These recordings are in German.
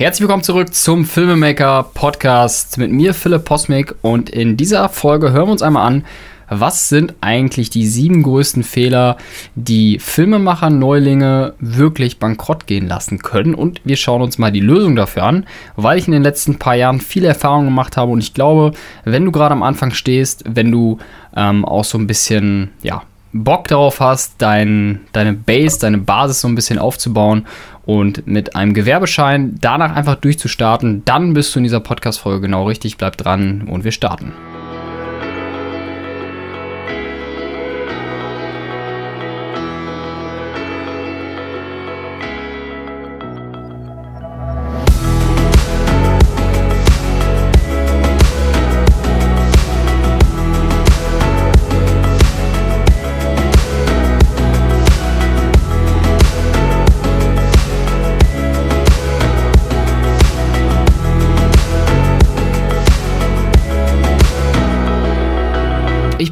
Herzlich willkommen zurück zum Filmemaker Podcast mit mir, Philipp Posmick. Und in dieser Folge hören wir uns einmal an, was sind eigentlich die sieben größten Fehler, die Filmemacher Neulinge wirklich bankrott gehen lassen können. Und wir schauen uns mal die Lösung dafür an, weil ich in den letzten paar Jahren viele Erfahrungen gemacht habe. Und ich glaube, wenn du gerade am Anfang stehst, wenn du ähm, auch so ein bisschen, ja, Bock darauf hast, dein, deine Base, deine Basis so ein bisschen aufzubauen und mit einem Gewerbeschein danach einfach durchzustarten, dann bist du in dieser Podcast-Folge genau richtig. Bleib dran und wir starten.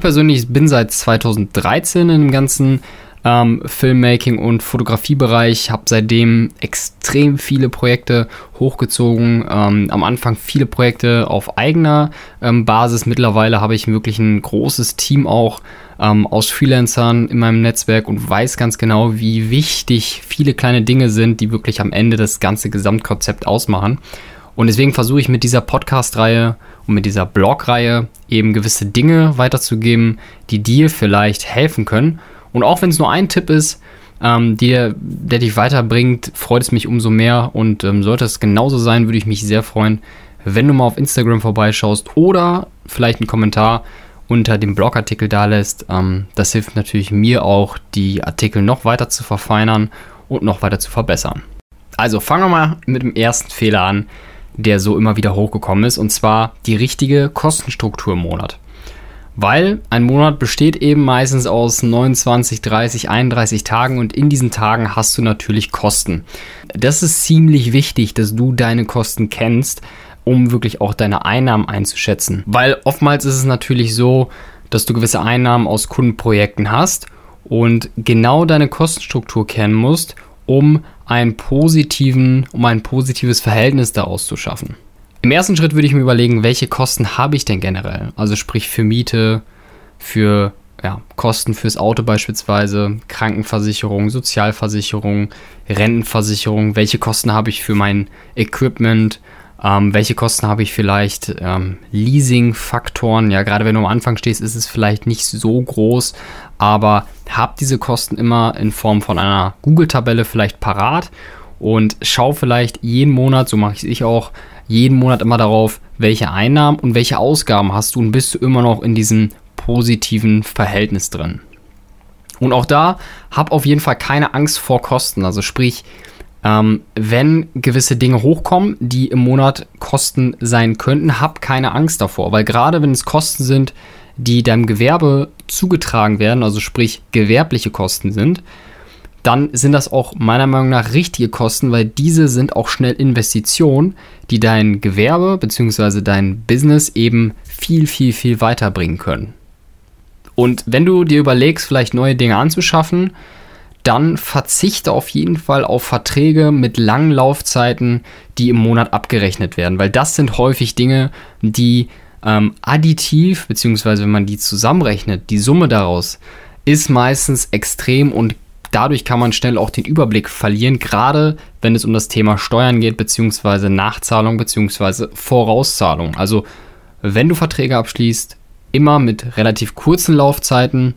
Persönlich bin seit 2013 in dem ganzen ähm, Filmmaking und Fotografiebereich, habe seitdem extrem viele Projekte hochgezogen. Ähm, am Anfang viele Projekte auf eigener ähm, Basis. Mittlerweile habe ich wirklich ein großes Team auch ähm, aus Freelancern in meinem Netzwerk und weiß ganz genau, wie wichtig viele kleine Dinge sind, die wirklich am Ende das ganze Gesamtkonzept ausmachen. Und deswegen versuche ich mit dieser Podcast-Reihe und mit dieser Blog-Reihe eben gewisse Dinge weiterzugeben, die dir vielleicht helfen können. Und auch wenn es nur ein Tipp ist, ähm, der, der dich weiterbringt, freut es mich umso mehr. Und ähm, sollte es genauso sein, würde ich mich sehr freuen, wenn du mal auf Instagram vorbeischaust oder vielleicht einen Kommentar unter dem Blogartikel da lässt. Ähm, das hilft natürlich mir auch, die Artikel noch weiter zu verfeinern und noch weiter zu verbessern. Also fangen wir mal mit dem ersten Fehler an der so immer wieder hochgekommen ist, und zwar die richtige Kostenstruktur im Monat. Weil ein Monat besteht eben meistens aus 29, 30, 31 Tagen und in diesen Tagen hast du natürlich Kosten. Das ist ziemlich wichtig, dass du deine Kosten kennst, um wirklich auch deine Einnahmen einzuschätzen. Weil oftmals ist es natürlich so, dass du gewisse Einnahmen aus Kundenprojekten hast und genau deine Kostenstruktur kennen musst, um einen positiven, um ein positives Verhältnis daraus zu schaffen. Im ersten Schritt würde ich mir überlegen, welche Kosten habe ich denn generell? Also sprich für Miete, für ja, Kosten fürs Auto beispielsweise, Krankenversicherung, Sozialversicherung, Rentenversicherung, welche Kosten habe ich für mein Equipment, ähm, welche Kosten habe ich vielleicht, ähm, Leasing-Faktoren, ja, gerade wenn du am Anfang stehst, ist es vielleicht nicht so groß, aber hab diese Kosten immer in Form von einer Google-Tabelle vielleicht parat und schau vielleicht jeden Monat, so mache ich es auch, jeden Monat immer darauf, welche Einnahmen und welche Ausgaben hast du und bist du immer noch in diesem positiven Verhältnis drin. Und auch da hab auf jeden Fall keine Angst vor Kosten. Also sprich, ähm, wenn gewisse Dinge hochkommen, die im Monat Kosten sein könnten, hab keine Angst davor. Weil gerade wenn es Kosten sind, die deinem Gewerbe zugetragen werden, also sprich gewerbliche Kosten sind, dann sind das auch meiner Meinung nach richtige Kosten, weil diese sind auch schnell Investitionen, die dein Gewerbe bzw. dein Business eben viel, viel, viel weiterbringen können. Und wenn du dir überlegst, vielleicht neue Dinge anzuschaffen, dann verzichte auf jeden Fall auf Verträge mit langen Laufzeiten, die im Monat abgerechnet werden, weil das sind häufig Dinge, die ähm, additiv, beziehungsweise wenn man die zusammenrechnet, die Summe daraus ist meistens extrem und dadurch kann man schnell auch den Überblick verlieren, gerade wenn es um das Thema Steuern geht, beziehungsweise Nachzahlung, beziehungsweise Vorauszahlung. Also wenn du Verträge abschließt, immer mit relativ kurzen Laufzeiten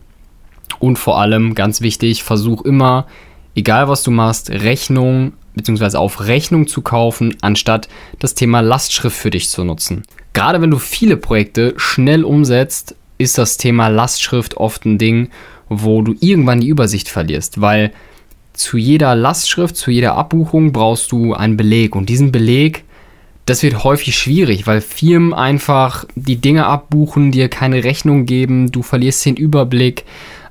und vor allem, ganz wichtig, versuch immer, egal was du machst, Rechnung beziehungsweise auf Rechnung zu kaufen, anstatt das Thema Lastschrift für dich zu nutzen. Gerade wenn du viele Projekte schnell umsetzt, ist das Thema Lastschrift oft ein Ding, wo du irgendwann die Übersicht verlierst, weil zu jeder Lastschrift, zu jeder Abbuchung brauchst du einen Beleg und diesen Beleg, das wird häufig schwierig, weil Firmen einfach die Dinge abbuchen, dir keine Rechnung geben, du verlierst den Überblick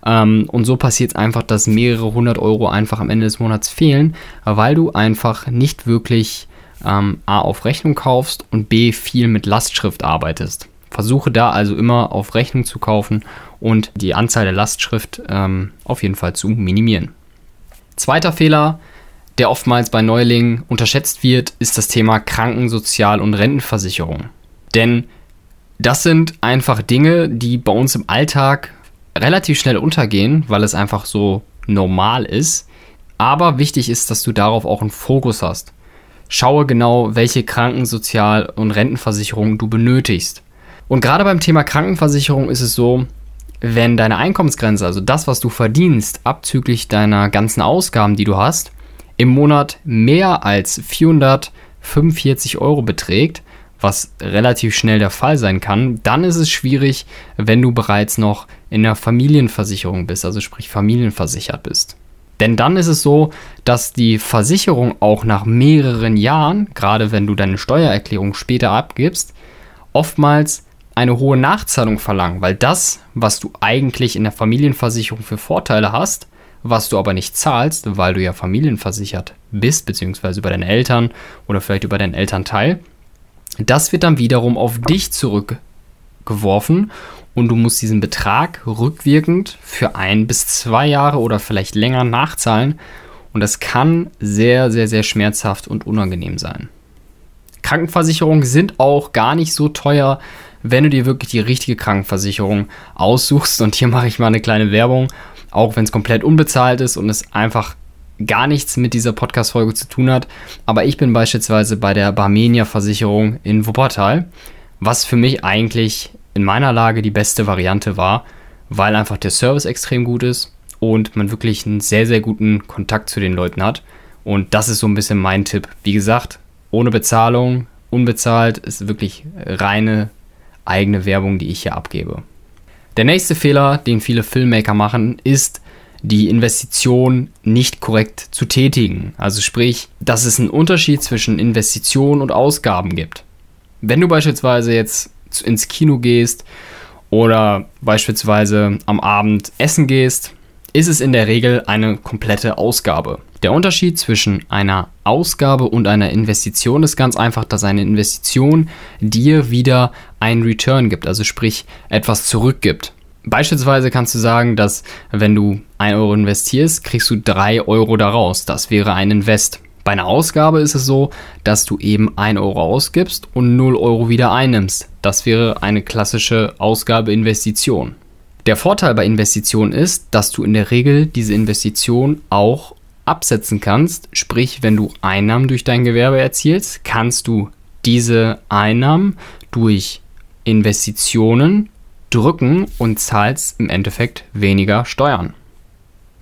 ähm, und so passiert es einfach, dass mehrere hundert Euro einfach am Ende des Monats fehlen, weil du einfach nicht wirklich ähm, A auf Rechnung kaufst und B viel mit Lastschrift arbeitest. Versuche da also immer auf Rechnung zu kaufen und die Anzahl der Lastschrift ähm, auf jeden Fall zu minimieren. Zweiter Fehler, der oftmals bei Neulingen unterschätzt wird, ist das Thema Kranken-, Sozial- und Rentenversicherung. Denn das sind einfach Dinge, die bei uns im Alltag relativ schnell untergehen, weil es einfach so normal ist. Aber wichtig ist, dass du darauf auch einen Fokus hast. Schaue genau, welche Kranken-, Sozial- und Rentenversicherung du benötigst. Und gerade beim Thema Krankenversicherung ist es so, wenn deine Einkommensgrenze, also das, was du verdienst, abzüglich deiner ganzen Ausgaben, die du hast, im Monat mehr als 445 Euro beträgt, was relativ schnell der Fall sein kann, dann ist es schwierig, wenn du bereits noch in der Familienversicherung bist, also sprich familienversichert bist. Denn dann ist es so, dass die Versicherung auch nach mehreren Jahren, gerade wenn du deine Steuererklärung später abgibst, oftmals eine hohe Nachzahlung verlangen, weil das, was du eigentlich in der Familienversicherung für Vorteile hast, was du aber nicht zahlst, weil du ja familienversichert bist, beziehungsweise über deine Eltern oder vielleicht über deinen Elternteil, das wird dann wiederum auf dich zurückgeworfen und du musst diesen Betrag rückwirkend für ein bis zwei Jahre oder vielleicht länger nachzahlen und das kann sehr, sehr, sehr schmerzhaft und unangenehm sein. Krankenversicherungen sind auch gar nicht so teuer, wenn du dir wirklich die richtige Krankenversicherung aussuchst. Und hier mache ich mal eine kleine Werbung, auch wenn es komplett unbezahlt ist und es einfach gar nichts mit dieser Podcast-Folge zu tun hat. Aber ich bin beispielsweise bei der Barmenia-Versicherung in Wuppertal, was für mich eigentlich in meiner Lage die beste Variante war, weil einfach der Service extrem gut ist und man wirklich einen sehr, sehr guten Kontakt zu den Leuten hat. Und das ist so ein bisschen mein Tipp. Wie gesagt, ohne Bezahlung, unbezahlt, ist wirklich reine eigene Werbung, die ich hier abgebe. Der nächste Fehler, den viele Filmmaker machen, ist, die Investition nicht korrekt zu tätigen. Also sprich, dass es einen Unterschied zwischen Investition und Ausgaben gibt. Wenn du beispielsweise jetzt ins Kino gehst oder beispielsweise am Abend essen gehst, ist es in der Regel eine komplette Ausgabe. Der Unterschied zwischen einer Ausgabe und einer Investition ist ganz einfach, dass eine Investition dir wieder einen Return gibt, also sprich etwas zurückgibt. Beispielsweise kannst du sagen, dass wenn du 1 Euro investierst, kriegst du 3 Euro daraus. Das wäre ein Invest. Bei einer Ausgabe ist es so, dass du eben 1 Euro ausgibst und 0 Euro wieder einnimmst. Das wäre eine klassische Ausgabe-Investition. Der Vorteil bei Investitionen ist, dass du in der Regel diese Investition auch absetzen kannst. Sprich, wenn du Einnahmen durch dein Gewerbe erzielst, kannst du diese Einnahmen durch Investitionen drücken und zahlst im Endeffekt weniger Steuern.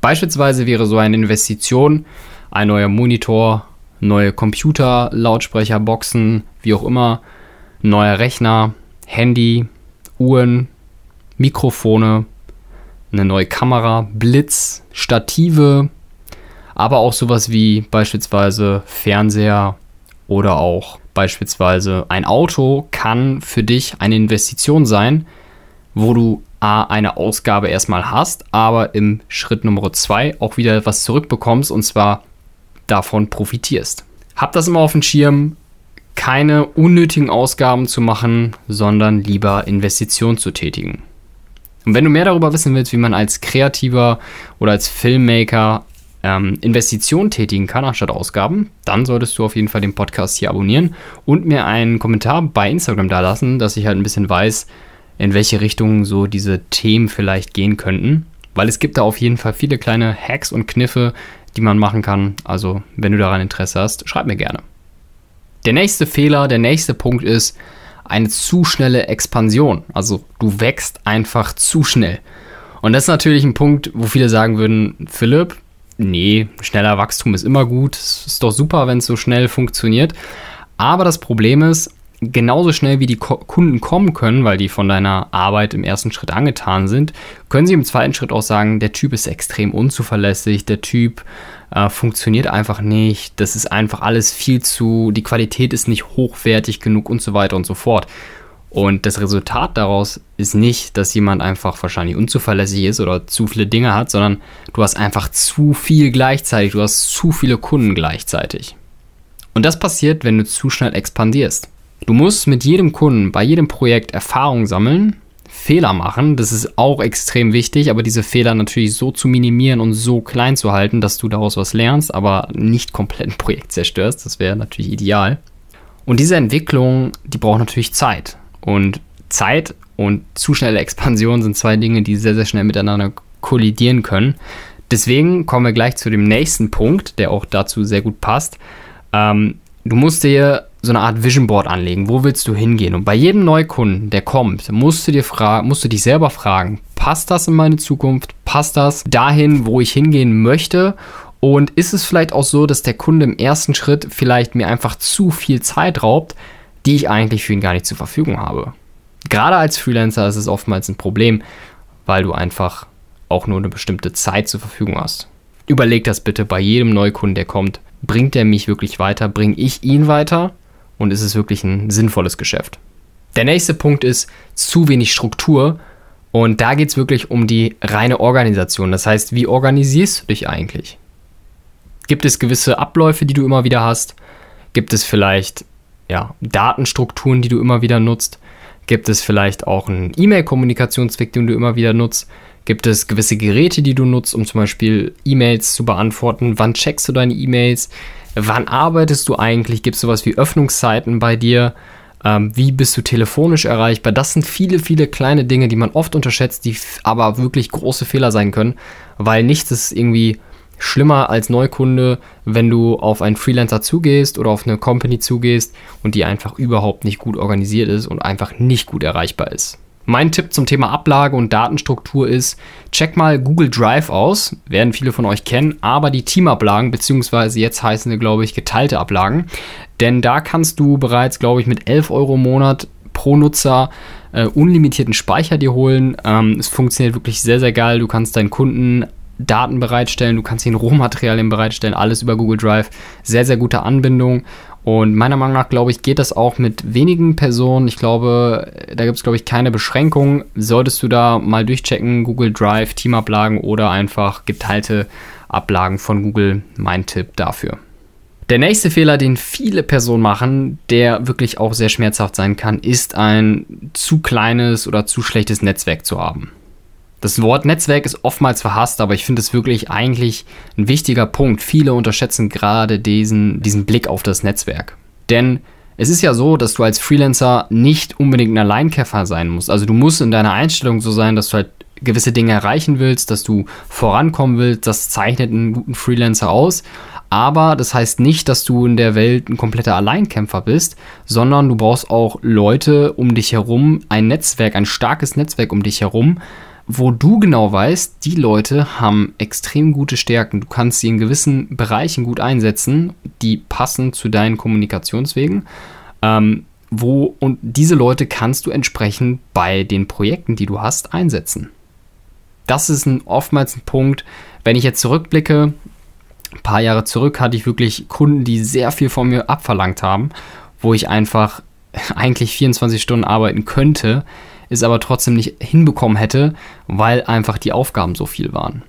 Beispielsweise wäre so eine Investition ein neuer Monitor, neue Computer, Lautsprecher, Boxen, wie auch immer, neuer Rechner, Handy, Uhren, Mikrofone, eine neue Kamera, Blitz, Stative, aber auch sowas wie beispielsweise Fernseher oder auch beispielsweise ein Auto kann für dich eine Investition sein, wo du A, eine Ausgabe erstmal hast, aber im Schritt Nummer 2 auch wieder etwas zurückbekommst und zwar davon profitierst. Hab das immer auf dem Schirm, keine unnötigen Ausgaben zu machen, sondern lieber Investitionen zu tätigen. Und wenn du mehr darüber wissen willst, wie man als Kreativer oder als Filmmaker ähm, Investitionen tätigen kann anstatt Ausgaben, dann solltest du auf jeden Fall den Podcast hier abonnieren und mir einen Kommentar bei Instagram da lassen, dass ich halt ein bisschen weiß, in welche Richtung so diese Themen vielleicht gehen könnten. Weil es gibt da auf jeden Fall viele kleine Hacks und Kniffe, die man machen kann. Also, wenn du daran Interesse hast, schreib mir gerne. Der nächste Fehler, der nächste Punkt ist, eine zu schnelle Expansion. Also du wächst einfach zu schnell. Und das ist natürlich ein Punkt, wo viele sagen würden, Philipp, nee, schneller Wachstum ist immer gut, es ist doch super, wenn es so schnell funktioniert. Aber das Problem ist, genauso schnell wie die Kunden kommen können, weil die von deiner Arbeit im ersten Schritt angetan sind, können sie im zweiten Schritt auch sagen, der Typ ist extrem unzuverlässig, der Typ äh, funktioniert einfach nicht, das ist einfach alles viel zu, die Qualität ist nicht hochwertig genug und so weiter und so fort. Und das Resultat daraus ist nicht, dass jemand einfach wahrscheinlich unzuverlässig ist oder zu viele Dinge hat, sondern du hast einfach zu viel gleichzeitig, du hast zu viele Kunden gleichzeitig. Und das passiert, wenn du zu schnell expandierst. Du musst mit jedem Kunden, bei jedem Projekt Erfahrung sammeln, Fehler machen. Das ist auch extrem wichtig, aber diese Fehler natürlich so zu minimieren und so klein zu halten, dass du daraus was lernst, aber nicht komplett ein Projekt zerstörst. Das wäre natürlich ideal. Und diese Entwicklung, die braucht natürlich Zeit. Und Zeit und zu schnelle Expansion sind zwei Dinge, die sehr, sehr schnell miteinander kollidieren können. Deswegen kommen wir gleich zu dem nächsten Punkt, der auch dazu sehr gut passt. Ähm, du musst dir so eine Art Vision Board anlegen. Wo willst du hingehen? Und bei jedem Neukunden, der kommt, musst du dir fragen, musst du dich selber fragen, passt das in meine Zukunft? Passt das dahin, wo ich hingehen möchte? Und ist es vielleicht auch so, dass der Kunde im ersten Schritt vielleicht mir einfach zu viel Zeit raubt, die ich eigentlich für ihn gar nicht zur Verfügung habe? Gerade als Freelancer ist es oftmals ein Problem, weil du einfach auch nur eine bestimmte Zeit zur Verfügung hast. Überleg das bitte bei jedem Neukunden, der kommt. Bringt er mich wirklich weiter? Bringe ich ihn weiter? Und ist es wirklich ein sinnvolles Geschäft? Der nächste Punkt ist zu wenig Struktur. Und da geht es wirklich um die reine Organisation. Das heißt, wie organisierst du dich eigentlich? Gibt es gewisse Abläufe, die du immer wieder hast? Gibt es vielleicht ja, Datenstrukturen, die du immer wieder nutzt? Gibt es vielleicht auch einen E-Mail-Kommunikationsweg, den du immer wieder nutzt? Gibt es gewisse Geräte, die du nutzt, um zum Beispiel E-Mails zu beantworten? Wann checkst du deine E-Mails? Wann arbeitest du eigentlich? Gibt es sowas wie Öffnungszeiten bei dir? Ähm, wie bist du telefonisch erreichbar? Das sind viele, viele kleine Dinge, die man oft unterschätzt, die aber wirklich große Fehler sein können, weil nichts ist irgendwie schlimmer als Neukunde, wenn du auf einen Freelancer zugehst oder auf eine Company zugehst und die einfach überhaupt nicht gut organisiert ist und einfach nicht gut erreichbar ist. Mein Tipp zum Thema Ablage und Datenstruktur ist, check mal Google Drive aus, werden viele von euch kennen, aber die Teamablagen, beziehungsweise jetzt heißen sie, glaube ich, geteilte Ablagen, denn da kannst du bereits, glaube ich, mit 11 Euro im Monat pro Nutzer äh, unlimitierten Speicher dir holen. Ähm, es funktioniert wirklich sehr, sehr geil. Du kannst deinen Kunden Daten bereitstellen, du kannst ihnen Rohmaterialien bereitstellen, alles über Google Drive. Sehr, sehr gute Anbindung. Und meiner Meinung nach, glaube ich, geht das auch mit wenigen Personen. Ich glaube, da gibt es, glaube ich, keine Beschränkung. Solltest du da mal durchchecken, Google Drive, Teamablagen oder einfach geteilte Ablagen von Google, mein Tipp dafür. Der nächste Fehler, den viele Personen machen, der wirklich auch sehr schmerzhaft sein kann, ist ein zu kleines oder zu schlechtes Netzwerk zu haben. Das Wort Netzwerk ist oftmals verhasst, aber ich finde es wirklich eigentlich ein wichtiger Punkt. Viele unterschätzen gerade diesen, diesen Blick auf das Netzwerk. Denn es ist ja so, dass du als Freelancer nicht unbedingt ein Alleinkämpfer sein musst. Also du musst in deiner Einstellung so sein, dass du halt gewisse Dinge erreichen willst, dass du vorankommen willst. Das zeichnet einen guten Freelancer aus. Aber das heißt nicht, dass du in der Welt ein kompletter Alleinkämpfer bist, sondern du brauchst auch Leute um dich herum, ein Netzwerk, ein starkes Netzwerk um dich herum, wo du genau weißt, die Leute haben extrem gute Stärken. Du kannst sie in gewissen Bereichen gut einsetzen, die passen zu deinen Kommunikationswegen. Ähm, wo, und diese Leute kannst du entsprechend bei den Projekten, die du hast, einsetzen. Das ist ein, oftmals ein Punkt, wenn ich jetzt zurückblicke, ein paar Jahre zurück hatte ich wirklich Kunden, die sehr viel von mir abverlangt haben, wo ich einfach eigentlich 24 Stunden arbeiten könnte, es aber trotzdem nicht hinbekommen hätte, weil einfach die Aufgaben so viel waren.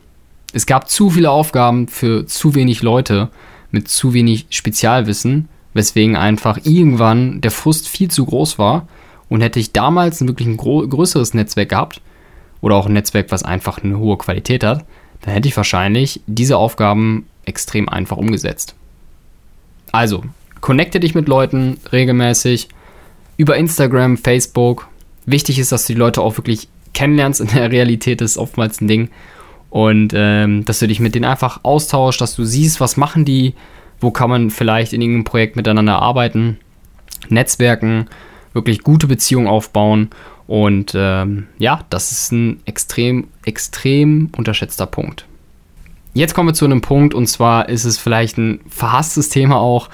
Es gab zu viele Aufgaben für zu wenig Leute mit zu wenig Spezialwissen, weswegen einfach irgendwann der Frust viel zu groß war und hätte ich damals wirklich ein größeres Netzwerk gehabt oder auch ein Netzwerk, was einfach eine hohe Qualität hat, dann hätte ich wahrscheinlich diese Aufgaben extrem einfach umgesetzt. Also, connecte dich mit Leuten regelmäßig über Instagram, Facebook, wichtig ist, dass du die Leute auch wirklich kennenlernst. In der Realität ist oftmals ein Ding. Und ähm, dass du dich mit denen einfach austauschst, dass du siehst, was machen die, wo kann man vielleicht in irgendeinem Projekt miteinander arbeiten, Netzwerken, wirklich gute Beziehungen aufbauen. Und ähm, ja, das ist ein extrem, extrem unterschätzter Punkt. Jetzt kommen wir zu einem Punkt, und zwar ist es vielleicht ein verhasstes Thema auch,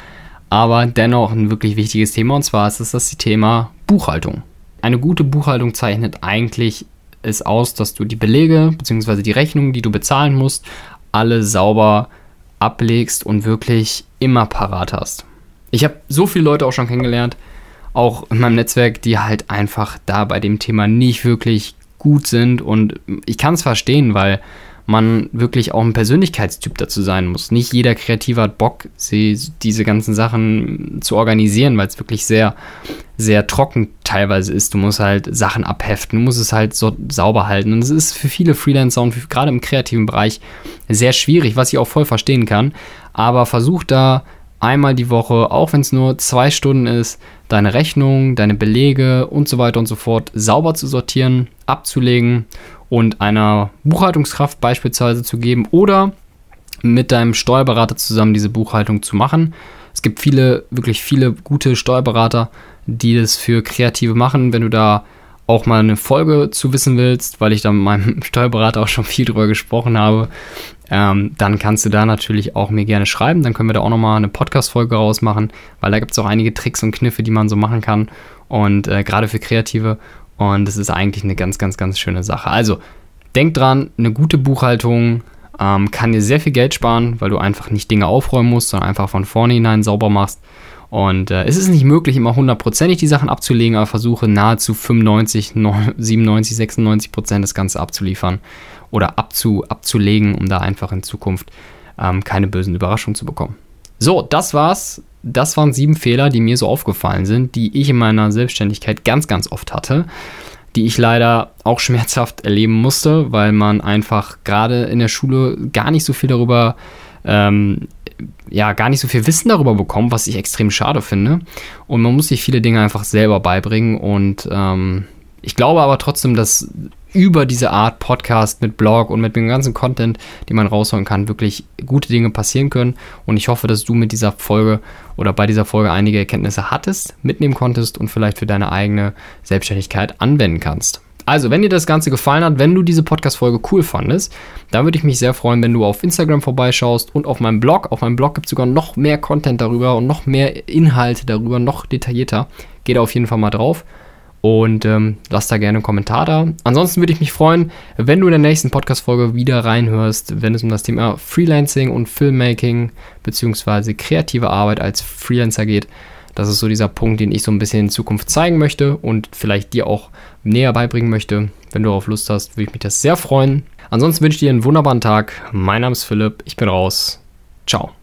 aber dennoch ein wirklich wichtiges Thema, und zwar ist es das Thema Buchhaltung. Eine gute Buchhaltung zeichnet eigentlich es aus, dass du die Belege bzw. die Rechnungen, die du bezahlen musst, alle sauber ablegst und wirklich immer parat hast. Ich habe so viele Leute auch schon kennengelernt, auch in meinem Netzwerk, die halt einfach da bei dem Thema nicht wirklich gut sind und ich kann es verstehen, weil man wirklich auch ein Persönlichkeitstyp dazu sein muss. Nicht jeder Kreativer hat Bock, sie, diese ganzen Sachen zu organisieren, weil es wirklich sehr, sehr trocken teilweise ist. Du musst halt Sachen abheften, du musst es halt so sauber halten. Und es ist für viele Freelancer und gerade im kreativen Bereich sehr schwierig, was ich auch voll verstehen kann. Aber versuch da einmal die Woche, auch wenn es nur zwei Stunden ist, deine Rechnung, deine Belege und so weiter und so fort sauber zu sortieren, abzulegen und einer Buchhaltungskraft beispielsweise zu geben oder mit deinem Steuerberater zusammen diese Buchhaltung zu machen. Es gibt viele, wirklich viele gute Steuerberater, die das für Kreative machen. Wenn du da auch mal eine Folge zu wissen willst, weil ich da mit meinem Steuerberater auch schon viel drüber gesprochen habe, ähm, dann kannst du da natürlich auch mir gerne schreiben. Dann können wir da auch nochmal eine Podcast-Folge rausmachen, weil da gibt es auch einige Tricks und Kniffe, die man so machen kann. Und äh, gerade für Kreative. Und das ist eigentlich eine ganz, ganz, ganz schöne Sache. Also, denk dran, eine gute Buchhaltung ähm, kann dir sehr viel Geld sparen, weil du einfach nicht Dinge aufräumen musst, sondern einfach von vornherein sauber machst. Und äh, es ist nicht möglich, immer hundertprozentig die Sachen abzulegen, aber versuche nahezu 95, 97, 96 Prozent das Ganze abzuliefern oder abzu, abzulegen, um da einfach in Zukunft ähm, keine bösen Überraschungen zu bekommen. So, das war's. Das waren sieben Fehler, die mir so aufgefallen sind, die ich in meiner Selbstständigkeit ganz, ganz oft hatte, die ich leider auch schmerzhaft erleben musste, weil man einfach gerade in der Schule gar nicht so viel darüber ähm, ja gar nicht so viel Wissen darüber bekommt, was ich extrem schade finde. Und man muss sich viele Dinge einfach selber beibringen. Und ähm, ich glaube aber trotzdem, dass über diese Art Podcast mit Blog und mit dem ganzen Content, den man rausholen kann, wirklich gute Dinge passieren können. Und ich hoffe, dass du mit dieser Folge oder bei dieser Folge einige Erkenntnisse hattest, mitnehmen konntest und vielleicht für deine eigene Selbstständigkeit anwenden kannst. Also, wenn dir das Ganze gefallen hat, wenn du diese Podcast-Folge cool fandest, dann würde ich mich sehr freuen, wenn du auf Instagram vorbeischaust und auf meinem Blog. Auf meinem Blog gibt es sogar noch mehr Content darüber und noch mehr Inhalte darüber, noch detaillierter. Geh da auf jeden Fall mal drauf und ähm, lass da gerne einen Kommentar da. Ansonsten würde ich mich freuen, wenn du in der nächsten Podcast-Folge wieder reinhörst, wenn es um das Thema Freelancing und Filmmaking bzw. kreative Arbeit als Freelancer geht. Das ist so dieser Punkt, den ich so ein bisschen in Zukunft zeigen möchte und vielleicht dir auch näher beibringen möchte. Wenn du darauf Lust hast, würde ich mich das sehr freuen. Ansonsten wünsche ich dir einen wunderbaren Tag. Mein Name ist Philipp, ich bin raus. Ciao.